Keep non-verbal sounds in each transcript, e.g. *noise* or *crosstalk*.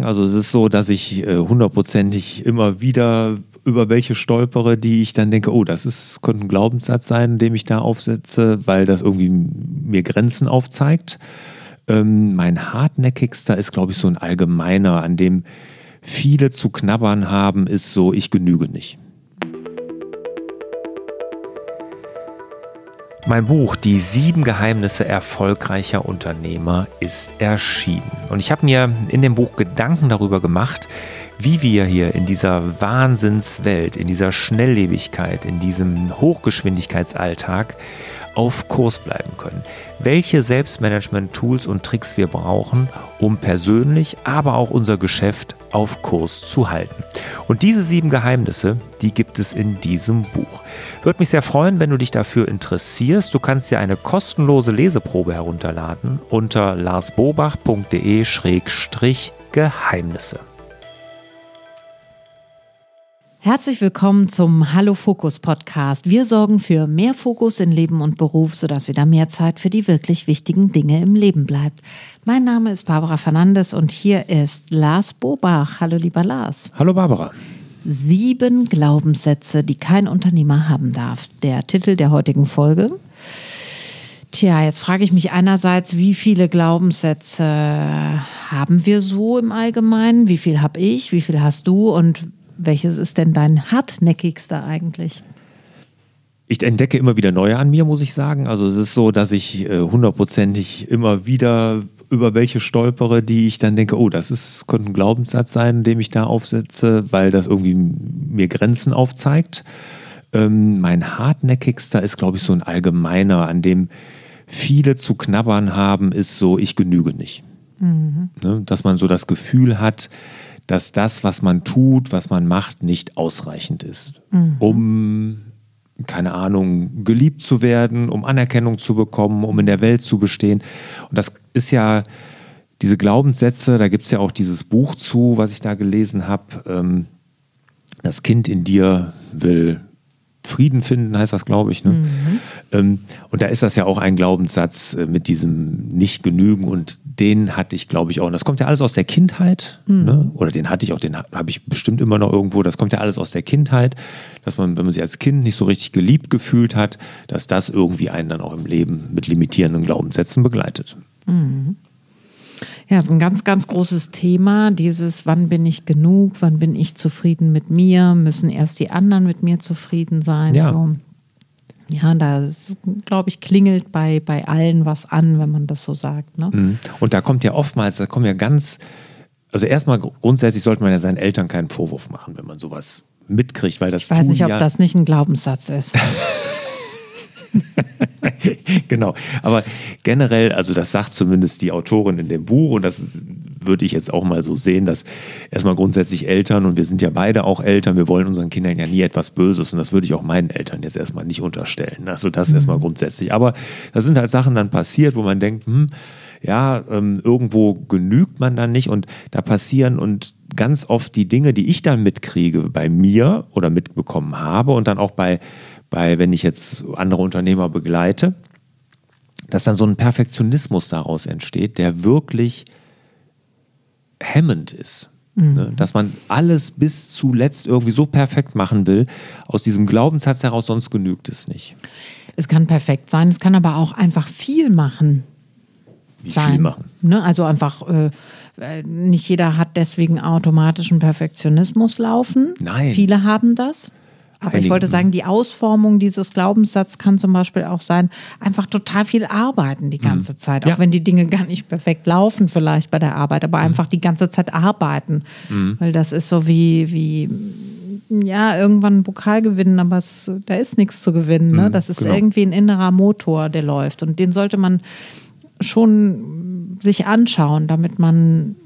Also es ist so, dass ich äh, hundertprozentig immer wieder über welche stolpere, die ich dann denke, oh, das ist, könnte ein Glaubenssatz sein, den ich da aufsetze, weil das irgendwie mir Grenzen aufzeigt. Ähm, mein hartnäckigster ist, glaube ich, so ein allgemeiner, an dem viele zu knabbern haben, ist so, ich genüge nicht. Mein Buch Die sieben Geheimnisse erfolgreicher Unternehmer ist erschienen. Und ich habe mir in dem Buch Gedanken darüber gemacht, wie wir hier in dieser Wahnsinnswelt, in dieser Schnelllebigkeit, in diesem Hochgeschwindigkeitsalltag auf Kurs bleiben können. Welche Selbstmanagement-Tools und Tricks wir brauchen, um persönlich, aber auch unser Geschäft auf Kurs zu halten. Und diese sieben Geheimnisse, die gibt es in diesem Buch. Würde mich sehr freuen, wenn du dich dafür interessierst. Du kannst dir eine kostenlose Leseprobe herunterladen unter larsbobach.de-geheimnisse. Herzlich willkommen zum Hallo Fokus Podcast. Wir sorgen für mehr Fokus in Leben und Beruf, sodass wieder mehr Zeit für die wirklich wichtigen Dinge im Leben bleibt. Mein Name ist Barbara Fernandes und hier ist Lars Bobach. Hallo lieber Lars. Hallo Barbara. Sieben Glaubenssätze, die kein Unternehmer haben darf. Der Titel der heutigen Folge. Tja, jetzt frage ich mich einerseits, wie viele Glaubenssätze haben wir so im Allgemeinen? Wie viel habe ich? Wie viel hast du? Und welches ist denn dein hartnäckigster eigentlich? Ich entdecke immer wieder neue an mir, muss ich sagen. Also es ist so, dass ich äh, hundertprozentig immer wieder über welche stolpere, die ich dann denke, oh, das ist, könnte ein Glaubenssatz sein, den ich da aufsetze, weil das irgendwie mir Grenzen aufzeigt. Ähm, mein hartnäckigster ist, glaube ich, so ein allgemeiner, an dem viele zu knabbern haben, ist so, ich genüge nicht. Mhm. Ne, dass man so das Gefühl hat, dass das, was man tut, was man macht, nicht ausreichend ist, mhm. um, keine Ahnung, geliebt zu werden, um Anerkennung zu bekommen, um in der Welt zu bestehen. Und das ist ja diese Glaubenssätze, da gibt es ja auch dieses Buch zu, was ich da gelesen habe. Ähm, das Kind in dir will Frieden finden, heißt das, glaube ich. Ne? Mhm. Ähm, und da ist das ja auch ein Glaubenssatz äh, mit diesem Nicht-Genügen und den hatte ich, glaube ich, auch. Und das kommt ja alles aus der Kindheit. Mhm. Ne? Oder den hatte ich auch, den habe ich bestimmt immer noch irgendwo. Das kommt ja alles aus der Kindheit, dass man, wenn man sich als Kind nicht so richtig geliebt gefühlt hat, dass das irgendwie einen dann auch im Leben mit limitierenden Glaubenssätzen begleitet. Mhm. Ja, es ist ein ganz, ganz großes Thema, dieses, wann bin ich genug, wann bin ich zufrieden mit mir, müssen erst die anderen mit mir zufrieden sein. Ja. So. Ja, da glaube ich, klingelt bei, bei allen was an, wenn man das so sagt. Ne? Mhm. Und da kommt ja oftmals, da kommen ja ganz, also erstmal grundsätzlich sollte man ja seinen Eltern keinen Vorwurf machen, wenn man sowas mitkriegt, weil das. Ich weiß nicht, ob ja das nicht ein Glaubenssatz ist. *laughs* *laughs* genau. Aber generell, also das sagt zumindest die Autorin in dem Buch und das würde ich jetzt auch mal so sehen, dass erstmal grundsätzlich Eltern und wir sind ja beide auch Eltern, wir wollen unseren Kindern ja nie etwas Böses und das würde ich auch meinen Eltern jetzt erstmal nicht unterstellen. Also das mhm. erstmal grundsätzlich. Aber da sind halt Sachen dann passiert, wo man denkt, hm, ja, ähm, irgendwo genügt man dann nicht und da passieren und ganz oft die Dinge, die ich dann mitkriege bei mir oder mitbekommen habe und dann auch bei bei, wenn ich jetzt andere Unternehmer begleite, dass dann so ein Perfektionismus daraus entsteht, der wirklich hemmend ist. Mhm. Ne? Dass man alles bis zuletzt irgendwie so perfekt machen will, aus diesem Glaubenssatz heraus, sonst genügt es nicht. Es kann perfekt sein, es kann aber auch einfach viel machen. Wie sein. viel machen? Ne? Also einfach, äh, äh nicht jeder hat deswegen automatischen Perfektionismus laufen. Nein. Viele haben das. Aber ich wollte sagen, die Ausformung dieses Glaubenssatzes kann zum Beispiel auch sein, einfach total viel arbeiten die ganze mhm. Zeit. Auch ja. wenn die Dinge gar nicht perfekt laufen, vielleicht bei der Arbeit, aber mhm. einfach die ganze Zeit arbeiten. Mhm. Weil das ist so wie, wie ja, irgendwann einen Pokal gewinnen, aber es, da ist nichts zu gewinnen. Ne? Mhm, das ist genau. irgendwie ein innerer Motor, der läuft. Und den sollte man schon sich anschauen, damit man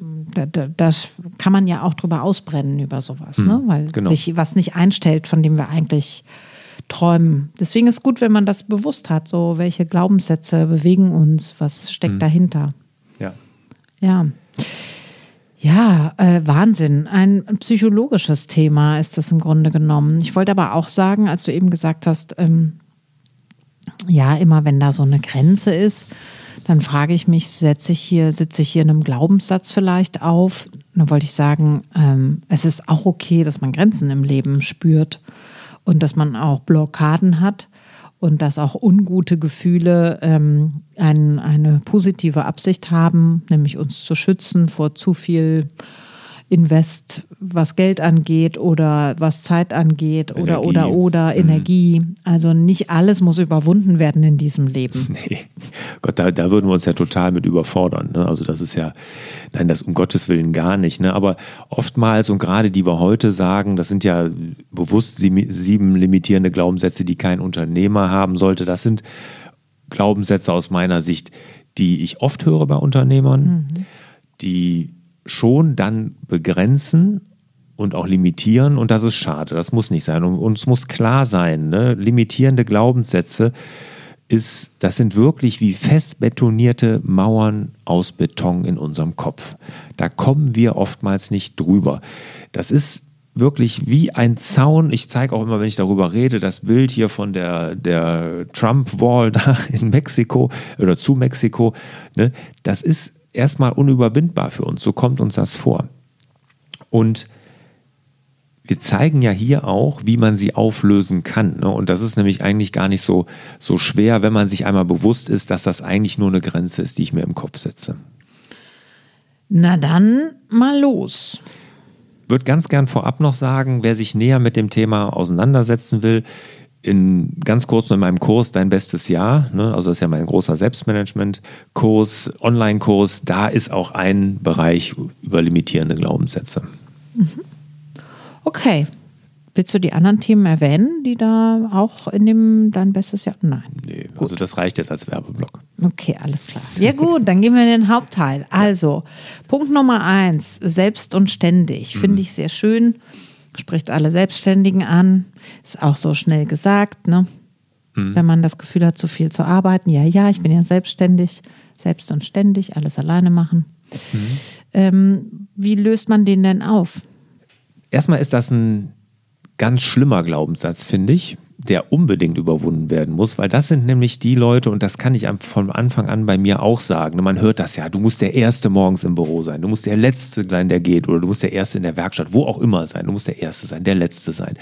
das kann man ja auch drüber ausbrennen über sowas, hm, ne? weil genau. sich was nicht einstellt, von dem wir eigentlich träumen. Deswegen ist gut, wenn man das bewusst hat, so welche Glaubenssätze bewegen uns, was steckt hm. dahinter. Ja. Ja. Ja, äh, Wahnsinn. Ein psychologisches Thema ist das im Grunde genommen. Ich wollte aber auch sagen, als du eben gesagt hast, ähm, ja, immer wenn da so eine Grenze ist, dann frage ich mich, setze ich hier, sitze ich hier in einem Glaubenssatz vielleicht auf? Dann wollte ich sagen, ähm, es ist auch okay, dass man Grenzen im Leben spürt und dass man auch Blockaden hat und dass auch ungute Gefühle ähm, ein, eine positive Absicht haben, nämlich uns zu schützen vor zu viel Invest, was Geld angeht oder was Zeit angeht Energie. oder oder oder mhm. Energie. Also nicht alles muss überwunden werden in diesem Leben. *laughs* Nee, Gott, da, da würden wir uns ja total mit überfordern. Ne? Also das ist ja, nein, das um Gottes Willen gar nicht. Ne? Aber oftmals und gerade die wir heute sagen, das sind ja bewusst sieben limitierende Glaubenssätze, die kein Unternehmer haben sollte. Das sind Glaubenssätze aus meiner Sicht, die ich oft höre bei Unternehmern, mhm. die schon dann begrenzen und auch limitieren und das ist schade, das muss nicht sein. Und uns muss klar sein, ne? limitierende Glaubenssätze ist, das sind wirklich wie fest betonierte Mauern aus Beton in unserem Kopf. Da kommen wir oftmals nicht drüber. Das ist wirklich wie ein Zaun. Ich zeige auch immer, wenn ich darüber rede, das Bild hier von der, der Trump-Wall *laughs* da in Mexiko oder zu Mexiko. Ne? Das ist erstmal unüberwindbar für uns. So kommt uns das vor. Und wir zeigen ja hier auch, wie man sie auflösen kann. Ne? Und das ist nämlich eigentlich gar nicht so, so schwer, wenn man sich einmal bewusst ist, dass das eigentlich nur eine Grenze ist, die ich mir im Kopf setze. Na dann mal los. Würde ganz gern vorab noch sagen, wer sich näher mit dem Thema auseinandersetzen will, in ganz kurz in meinem Kurs Dein bestes Jahr, ne, also das ist ja mein großer Selbstmanagement-Kurs, Online-Kurs, da ist auch ein Bereich über limitierende Glaubenssätze. Mhm. Okay. Willst du die anderen Themen erwähnen, die da auch in dem Dein bestes Jahr? Nein. Nee, gut. also das reicht jetzt als Werbeblock. Okay, alles klar. Ja gut, dann gehen wir in den Hauptteil. Also, Punkt Nummer eins, selbst und ständig. Finde mhm. ich sehr schön spricht alle Selbstständigen an. Ist auch so schnell gesagt, ne? Mhm. Wenn man das Gefühl hat, zu viel zu arbeiten. Ja, ja, ich bin ja selbstständig, selbst und ständig, alles alleine machen. Mhm. Ähm, wie löst man den denn auf? Erstmal ist das ein ganz schlimmer Glaubenssatz, finde ich der unbedingt überwunden werden muss, weil das sind nämlich die Leute, und das kann ich von Anfang an bei mir auch sagen. Man hört das ja, du musst der Erste morgens im Büro sein, du musst der Letzte sein, der geht, oder du musst der Erste in der Werkstatt, wo auch immer sein, du musst der Erste sein, der Letzte sein.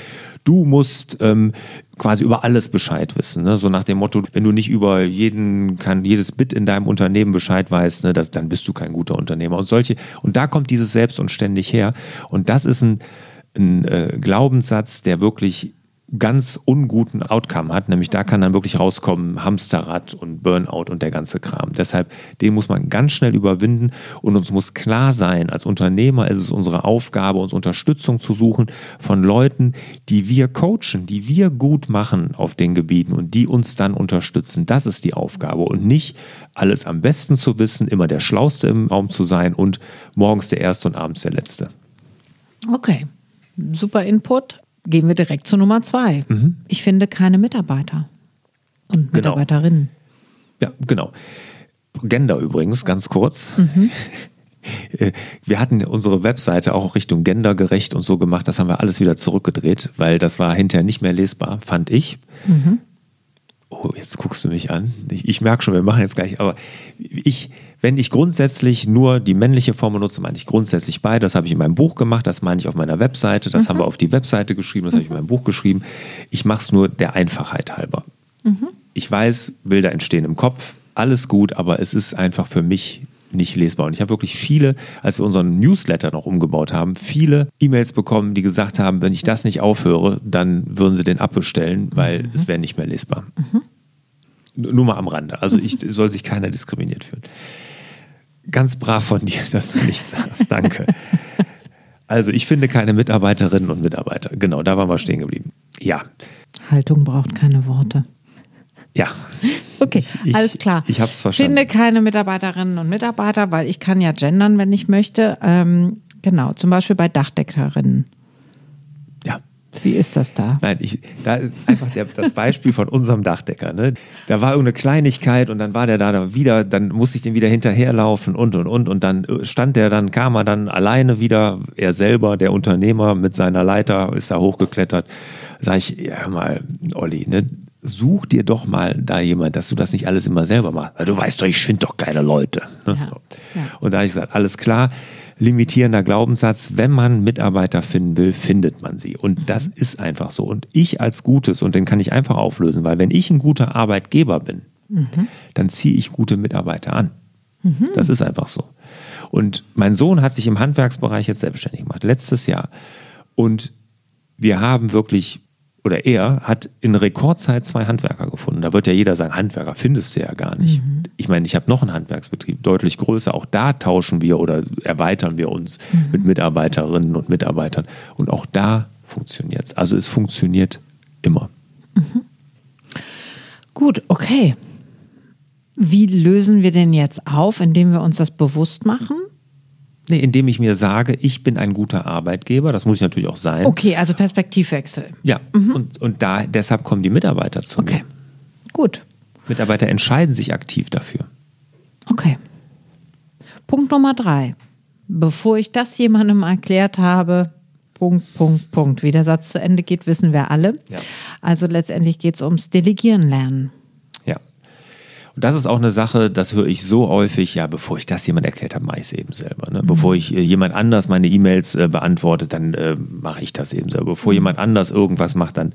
Du musst ähm, quasi über alles Bescheid wissen. Ne? So nach dem Motto, wenn du nicht über jeden, kann, jedes Bit in deinem Unternehmen Bescheid weißt, ne, das, dann bist du kein guter Unternehmer. Und solche, und da kommt dieses Selbst und ständig her. Und das ist ein, ein äh, Glaubenssatz, der wirklich ganz unguten Outcome hat, nämlich da kann dann wirklich rauskommen Hamsterrad und Burnout und der ganze Kram. Deshalb, den muss man ganz schnell überwinden und uns muss klar sein, als Unternehmer ist es unsere Aufgabe, uns Unterstützung zu suchen von Leuten, die wir coachen, die wir gut machen auf den Gebieten und die uns dann unterstützen. Das ist die Aufgabe und nicht alles am besten zu wissen, immer der Schlauste im Raum zu sein und morgens der Erste und abends der Letzte. Okay, super Input gehen wir direkt zu Nummer zwei. Mhm. Ich finde keine Mitarbeiter und genau. Mitarbeiterinnen. Ja, genau. Gender übrigens, ganz kurz. Mhm. *laughs* Wir hatten unsere Webseite auch Richtung gendergerecht und so gemacht. Das haben wir alles wieder zurückgedreht, weil das war hinterher nicht mehr lesbar, fand ich. Mhm oh, jetzt guckst du mich an. Ich, ich merke schon, wir machen jetzt gleich, aber ich, wenn ich grundsätzlich nur die männliche Form benutze, meine ich grundsätzlich beide. Das habe ich in meinem Buch gemacht, das meine ich auf meiner Webseite, das mhm. haben wir auf die Webseite geschrieben, das mhm. habe ich in meinem Buch geschrieben. Ich mache es nur der Einfachheit halber. Mhm. Ich weiß, Bilder entstehen im Kopf, alles gut, aber es ist einfach für mich nicht lesbar. Und ich habe wirklich viele, als wir unseren Newsletter noch umgebaut haben, viele E-Mails bekommen, die gesagt haben, wenn ich das nicht aufhöre, dann würden sie den abbestellen, weil mhm. es wäre nicht mehr lesbar. Mhm. Nur mal am Rande. Also ich *laughs* soll sich keiner diskriminiert fühlen. Ganz brav von dir, *laughs* dass du nichts sagst. Danke. Also ich finde keine Mitarbeiterinnen und Mitarbeiter. Genau, da waren wir stehen geblieben. Ja. Haltung braucht keine Worte. Ja. Okay, ich, alles klar. Ich, ich habe es verstanden. Finde keine Mitarbeiterinnen und Mitarbeiter, weil ich kann ja gendern, wenn ich möchte. Ähm, genau, zum Beispiel bei Dachdeckerinnen. Ja. Wie ist das da? Nein, ich, da ist einfach der, das Beispiel von unserem Dachdecker. Ne? Da war irgendeine Kleinigkeit und dann war der da wieder, dann musste ich den wieder hinterherlaufen und und und und dann stand der, dann kam er dann alleine wieder, er selber, der Unternehmer mit seiner Leiter, ist da hochgeklettert. Sag ich, ja hör mal, Olli, ne? Such dir doch mal da jemand, dass du das nicht alles immer selber machst. Weil du weißt doch, ich finde doch keine Leute. Ne? Ja, ja. Und da habe ich gesagt, alles klar, limitierender Glaubenssatz, wenn man Mitarbeiter finden will, findet man sie. Und mhm. das ist einfach so. Und ich als Gutes, und den kann ich einfach auflösen, weil wenn ich ein guter Arbeitgeber bin, mhm. dann ziehe ich gute Mitarbeiter an. Mhm. Das ist einfach so. Und mein Sohn hat sich im Handwerksbereich jetzt selbstständig gemacht, letztes Jahr. Und wir haben wirklich oder er hat in Rekordzeit zwei Handwerker gefunden. Da wird ja jeder sagen, Handwerker findest du ja gar nicht. Mhm. Ich meine, ich habe noch einen Handwerksbetrieb, deutlich größer. Auch da tauschen wir oder erweitern wir uns mhm. mit Mitarbeiterinnen und Mitarbeitern. Und auch da funktioniert es. Also es funktioniert immer. Mhm. Gut, okay. Wie lösen wir denn jetzt auf, indem wir uns das bewusst machen? Nee, indem ich mir sage, ich bin ein guter Arbeitgeber, das muss ich natürlich auch sein. Okay, also Perspektivwechsel. Ja, mhm. und, und da, deshalb kommen die Mitarbeiter zu okay. mir. Okay, gut. Mitarbeiter entscheiden sich aktiv dafür. Okay. Punkt Nummer drei. Bevor ich das jemandem erklärt habe, Punkt, Punkt, Punkt. Wie der Satz zu Ende geht, wissen wir alle. Ja. Also letztendlich geht es ums Delegieren lernen. Und das ist auch eine Sache, das höre ich so häufig, ja, bevor ich das jemand erklärt habe, mache ich es eben selber. Ne? Mhm. Bevor ich äh, jemand anders meine E-Mails äh, beantworte, dann äh, mache ich das eben selber. Bevor mhm. jemand anders irgendwas macht, dann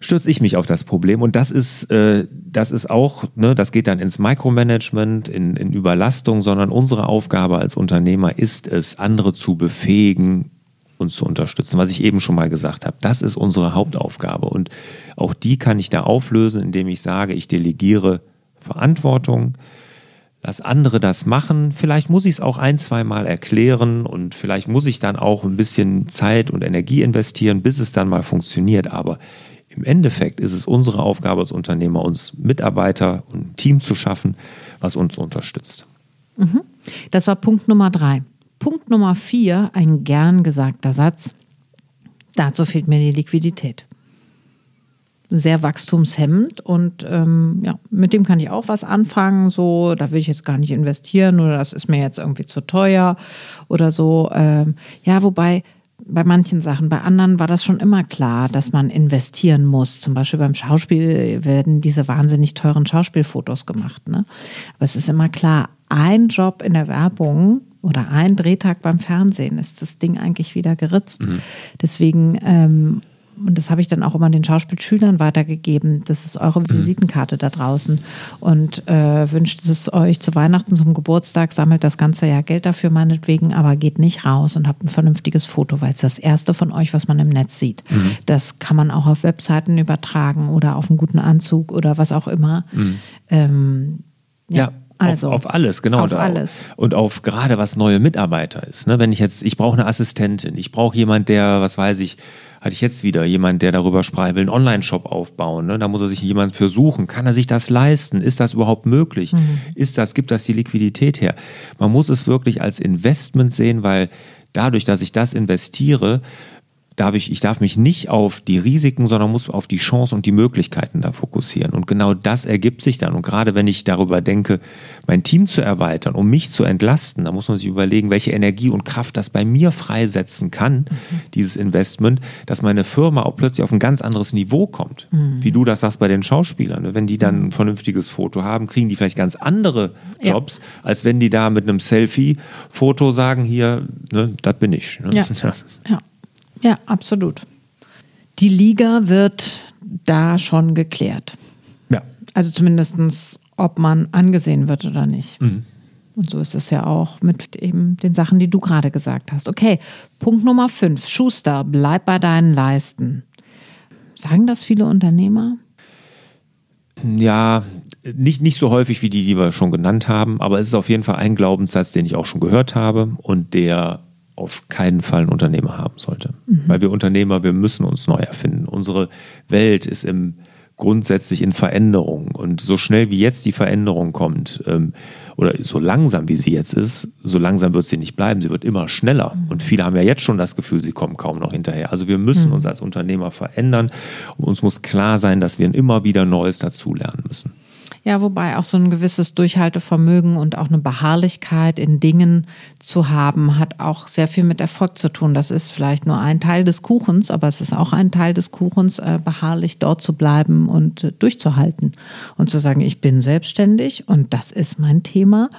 stürze ich mich auf das Problem. Und das ist, äh, das ist auch, ne, das geht dann ins Micromanagement, in, in Überlastung, sondern unsere Aufgabe als Unternehmer ist es, andere zu befähigen, uns zu unterstützen, was ich eben schon mal gesagt habe. Das ist unsere Hauptaufgabe. Und auch die kann ich da auflösen, indem ich sage, ich delegiere Verantwortung. Lass andere das machen. Vielleicht muss ich es auch ein, zwei Mal erklären und vielleicht muss ich dann auch ein bisschen Zeit und Energie investieren, bis es dann mal funktioniert. Aber im Endeffekt ist es unsere Aufgabe als Unternehmer, uns Mitarbeiter und ein Team zu schaffen, was uns unterstützt. Mhm. Das war Punkt Nummer drei. Punkt Nummer vier, ein gern gesagter Satz. Dazu fehlt mir die Liquidität sehr wachstumshemmend und ähm, ja, mit dem kann ich auch was anfangen. So, da will ich jetzt gar nicht investieren oder das ist mir jetzt irgendwie zu teuer oder so. Ähm, ja, wobei bei manchen Sachen, bei anderen war das schon immer klar, dass man investieren muss. Zum Beispiel beim Schauspiel werden diese wahnsinnig teuren Schauspielfotos gemacht. Ne? Aber es ist immer klar, ein Job in der Werbung oder ein Drehtag beim Fernsehen ist das Ding eigentlich wieder geritzt. Mhm. Deswegen ähm, und das habe ich dann auch immer den Schauspielschülern weitergegeben. Das ist eure mhm. Visitenkarte da draußen. Und äh, wünscht es euch zu Weihnachten, zum Geburtstag, sammelt das ganze Jahr Geld dafür meinetwegen, aber geht nicht raus und habt ein vernünftiges Foto, weil es das erste von euch, was man im Netz sieht. Mhm. Das kann man auch auf Webseiten übertragen oder auf einen guten Anzug oder was auch immer. Mhm. Ähm, ja. ja. Also, auf, auf, alles, genau. Auf alles. Und auf gerade was neue Mitarbeiter ist. Ne? Wenn ich jetzt, ich brauche eine Assistentin, ich brauche jemand, der, was weiß ich, hatte ich jetzt wieder jemand, der darüber sprach, will einen Online-Shop aufbauen. Ne? Da muss er sich jemand für suchen. Kann er sich das leisten? Ist das überhaupt möglich? Mhm. Ist das, gibt das die Liquidität her? Man muss es wirklich als Investment sehen, weil dadurch, dass ich das investiere, darf ich, ich darf mich nicht auf die Risiken, sondern muss auf die Chancen und die Möglichkeiten da fokussieren. Und genau das ergibt sich dann. Und gerade wenn ich darüber denke, mein Team zu erweitern, um mich zu entlasten, da muss man sich überlegen, welche Energie und Kraft das bei mir freisetzen kann, mhm. dieses Investment, dass meine Firma auch plötzlich auf ein ganz anderes Niveau kommt. Mhm. Wie du das sagst bei den Schauspielern. Wenn die dann ein vernünftiges Foto haben, kriegen die vielleicht ganz andere Jobs, ja. als wenn die da mit einem Selfie-Foto sagen, hier, ne, das bin ich. Ne? Ja. *laughs* ja. Ja, absolut. Die Liga wird da schon geklärt. Ja. Also zumindest, ob man angesehen wird oder nicht. Mhm. Und so ist es ja auch mit eben den Sachen, die du gerade gesagt hast. Okay, Punkt Nummer fünf. Schuster, bleib bei deinen Leisten. Sagen das viele Unternehmer? Ja, nicht, nicht so häufig wie die, die wir schon genannt haben, aber es ist auf jeden Fall ein Glaubenssatz, den ich auch schon gehört habe und der auf keinen Fall ein Unternehmer haben sollte. Mhm. Weil wir Unternehmer, wir müssen uns neu erfinden. Unsere Welt ist im grundsätzlich in Veränderung. Und so schnell wie jetzt die Veränderung kommt, ähm, oder so langsam wie sie jetzt ist, so langsam wird sie nicht bleiben. Sie wird immer schneller. Mhm. Und viele haben ja jetzt schon das Gefühl, sie kommen kaum noch hinterher. Also wir müssen mhm. uns als Unternehmer verändern. Und uns muss klar sein, dass wir immer wieder Neues dazulernen müssen. Ja, wobei auch so ein gewisses Durchhaltevermögen und auch eine Beharrlichkeit in Dingen zu haben, hat auch sehr viel mit Erfolg zu tun. Das ist vielleicht nur ein Teil des Kuchens, aber es ist auch ein Teil des Kuchens, äh, beharrlich dort zu bleiben und äh, durchzuhalten und zu sagen, ich bin selbstständig und das ist mein Thema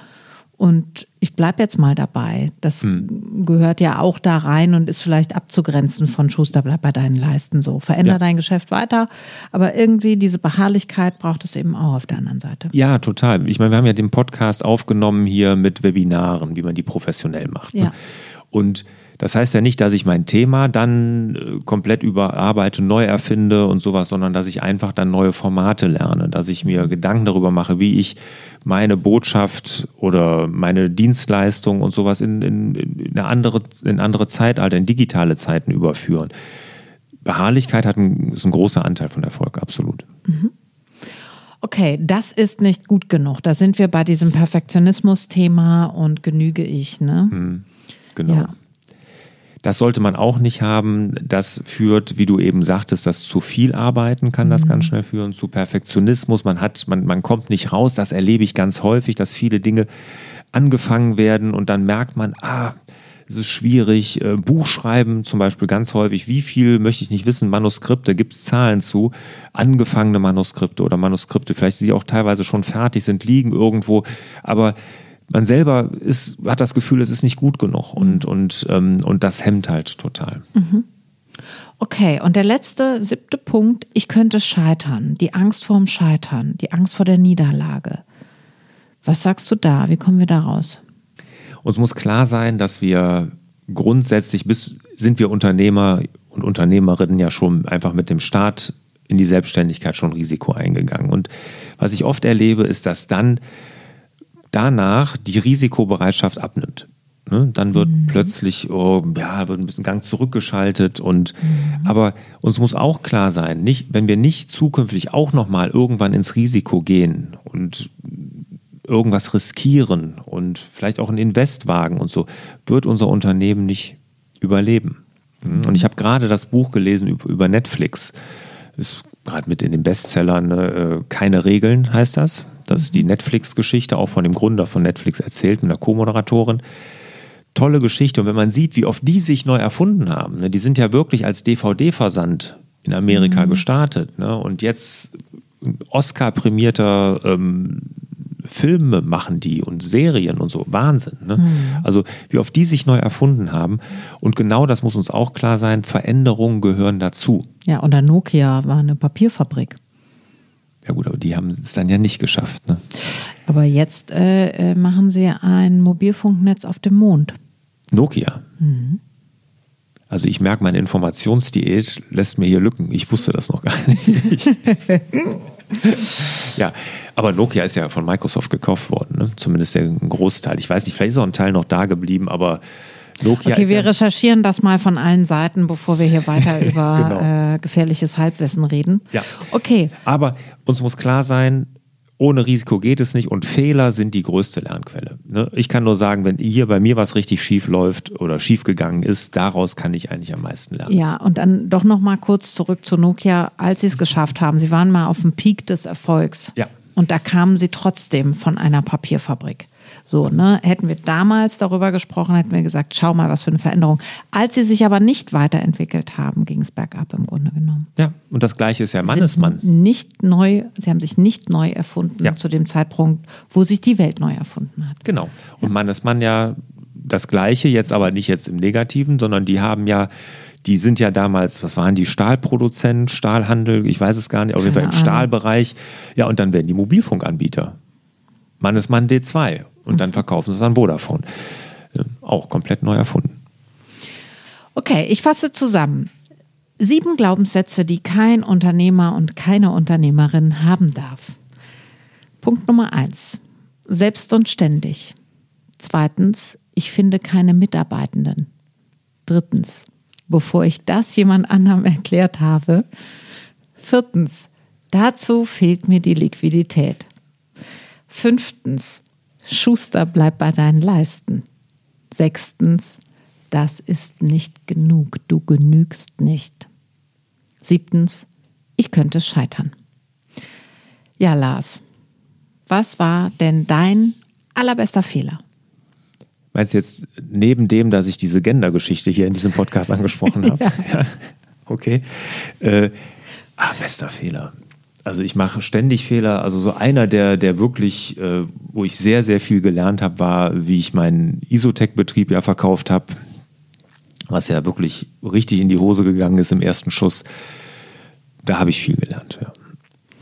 und ich bleibe jetzt mal dabei. Das hm. gehört ja auch da rein und ist vielleicht abzugrenzen von Schuster, bleib bei deinen Leisten so. Veränder ja. dein Geschäft weiter. Aber irgendwie diese Beharrlichkeit braucht es eben auch auf der anderen Seite. Ja, total. Ich meine, wir haben ja den Podcast aufgenommen hier mit Webinaren, wie man die professionell macht. Ne? Ja. Und das heißt ja nicht, dass ich mein Thema dann äh, komplett überarbeite, neu erfinde und sowas, sondern dass ich einfach dann neue Formate lerne, dass ich mir Gedanken darüber mache, wie ich meine Botschaft oder meine Dienstleistung und sowas in, in, in eine andere, in andere Zeitalter, in digitale Zeiten überführen. Beharrlichkeit hat ein, ist ein großer Anteil von Erfolg, absolut. Mhm. Okay, das ist nicht gut genug. Da sind wir bei diesem Perfektionismus-Thema und genüge ich, ne? Mhm, genau. Ja. Das sollte man auch nicht haben. Das führt, wie du eben sagtest, das zu viel Arbeiten kann das mhm. ganz schnell führen, zu Perfektionismus. Man hat, man, man kommt nicht raus. Das erlebe ich ganz häufig, dass viele Dinge angefangen werden und dann merkt man, ah, es ist schwierig. Äh, Buchschreiben zum Beispiel ganz häufig. Wie viel möchte ich nicht wissen? Manuskripte, gibt es Zahlen zu? Angefangene Manuskripte oder Manuskripte, vielleicht die auch teilweise schon fertig sind, liegen irgendwo. Aber man selber ist, hat das Gefühl, es ist nicht gut genug und, mhm. und, ähm, und das hemmt halt total. Mhm. Okay, und der letzte, siebte Punkt, ich könnte scheitern, die Angst vorm Scheitern, die Angst vor der Niederlage. Was sagst du da? Wie kommen wir da raus? Uns muss klar sein, dass wir grundsätzlich, bis sind wir Unternehmer und Unternehmerinnen ja schon einfach mit dem Start in die Selbstständigkeit schon Risiko eingegangen. Und was ich oft erlebe, ist, dass dann danach die Risikobereitschaft abnimmt. Ne? Dann wird mhm. plötzlich, oh, ja, wird ein bisschen Gang zurückgeschaltet und mhm. aber uns muss auch klar sein, nicht, wenn wir nicht zukünftig auch nochmal irgendwann ins Risiko gehen und irgendwas riskieren und vielleicht auch ein Invest wagen und so, wird unser Unternehmen nicht überleben. Mhm. Und ich habe gerade das Buch gelesen über Netflix. Ist gerade mit in den Bestsellern, ne, äh, keine Regeln heißt das. Das ist die Netflix-Geschichte, auch von dem Gründer von Netflix erzählt, mit der Co-Moderatorin. Tolle Geschichte. Und wenn man sieht, wie oft die sich neu erfunden haben, ne, die sind ja wirklich als DVD-Versand in Amerika mhm. gestartet. Ne, und jetzt Oscar-prämierter ähm, Filme machen die und Serien und so. Wahnsinn. Ne? Mhm. Also wie oft die sich neu erfunden haben. Und genau das muss uns auch klar sein, Veränderungen gehören dazu. Ja, und der Nokia war eine Papierfabrik. Ja gut, aber die haben es dann ja nicht geschafft. Ne? Aber jetzt äh, äh, machen sie ein Mobilfunknetz auf dem Mond. Nokia. Mhm. Also ich merke, meine Informationsdiät lässt mir hier Lücken. Ich wusste das noch gar *laughs* nicht. ja, aber Nokia ist ja von Microsoft gekauft worden, ne? zumindest der Großteil. Ich weiß nicht, vielleicht ist auch ein Teil noch da geblieben, aber Nokia okay, wir ja recherchieren das mal von allen Seiten, bevor wir hier weiter *laughs* über genau. äh, gefährliches Halbwissen reden. Ja. Okay. Aber uns muss klar sein, ohne Risiko geht es nicht und Fehler sind die größte Lernquelle. Ne? Ich kann nur sagen, wenn hier bei mir was richtig schief läuft oder schief gegangen ist, daraus kann ich eigentlich am meisten lernen. Ja, und dann doch noch mal kurz zurück zu Nokia, als Sie es geschafft haben. Sie waren mal auf dem Peak des Erfolgs. Ja. Und da kamen Sie trotzdem von einer Papierfabrik. So, ne? Hätten wir damals darüber gesprochen, hätten wir gesagt, schau mal, was für eine Veränderung. Als sie sich aber nicht weiterentwickelt haben, ging es bergab im Grunde genommen. Ja, und das Gleiche ist ja Mannesmann. Nicht neu, sie haben sich nicht neu erfunden ja. zu dem Zeitpunkt, wo sich die Welt neu erfunden hat. Genau. Und ja. Mannesmann ja das Gleiche, jetzt aber nicht jetzt im Negativen, sondern die haben ja die sind ja damals, was waren die, Stahlproduzent, Stahlhandel, ich weiß es gar nicht, auf jeden Fall im Stahlbereich. Ja, und dann werden die Mobilfunkanbieter. Mannesmann D2 und dann verkaufen sie es an Vodafone. Auch komplett neu erfunden. Okay, ich fasse zusammen. Sieben Glaubenssätze, die kein Unternehmer und keine Unternehmerin haben darf. Punkt Nummer eins. Selbst und ständig. Zweitens, ich finde keine Mitarbeitenden. Drittens, bevor ich das jemand anderem *laughs* erklärt habe. Viertens, dazu fehlt mir die Liquidität. Fünftens, Schuster, bleib bei deinen Leisten. Sechstens, das ist nicht genug, du genügst nicht. Siebtens, ich könnte scheitern. Ja, Lars, was war denn dein allerbester Fehler? Meinst du jetzt neben dem, dass ich diese Gender-Geschichte hier in diesem Podcast *laughs* angesprochen habe? ja. ja. Okay. Äh, ah, bester Fehler. Also ich mache ständig Fehler. Also so einer, der, der wirklich, äh, wo ich sehr, sehr viel gelernt habe, war, wie ich meinen Isotech-Betrieb ja verkauft habe, was ja wirklich richtig in die Hose gegangen ist im ersten Schuss. Da habe ich viel gelernt. Ja.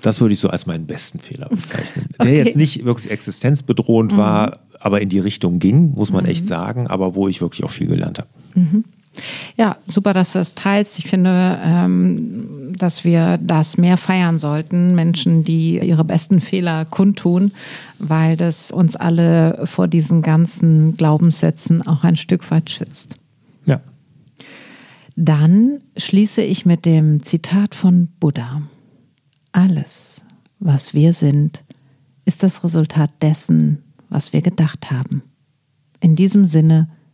Das würde ich so als meinen besten Fehler bezeichnen. *laughs* Okay. Der jetzt nicht wirklich existenzbedrohend mhm. war, aber in die Richtung ging, muss man mhm. echt sagen, aber wo ich wirklich auch viel gelernt habe. Mhm. Ja, super, dass du das teilst. Ich finde, ähm, dass wir das mehr feiern sollten, Menschen, die ihre besten Fehler kundtun, weil das uns alle vor diesen ganzen Glaubenssätzen auch ein Stück weit schützt. Ja. Dann schließe ich mit dem Zitat von Buddha. Alles, was wir sind, ist das Resultat dessen, was wir gedacht haben. In diesem Sinne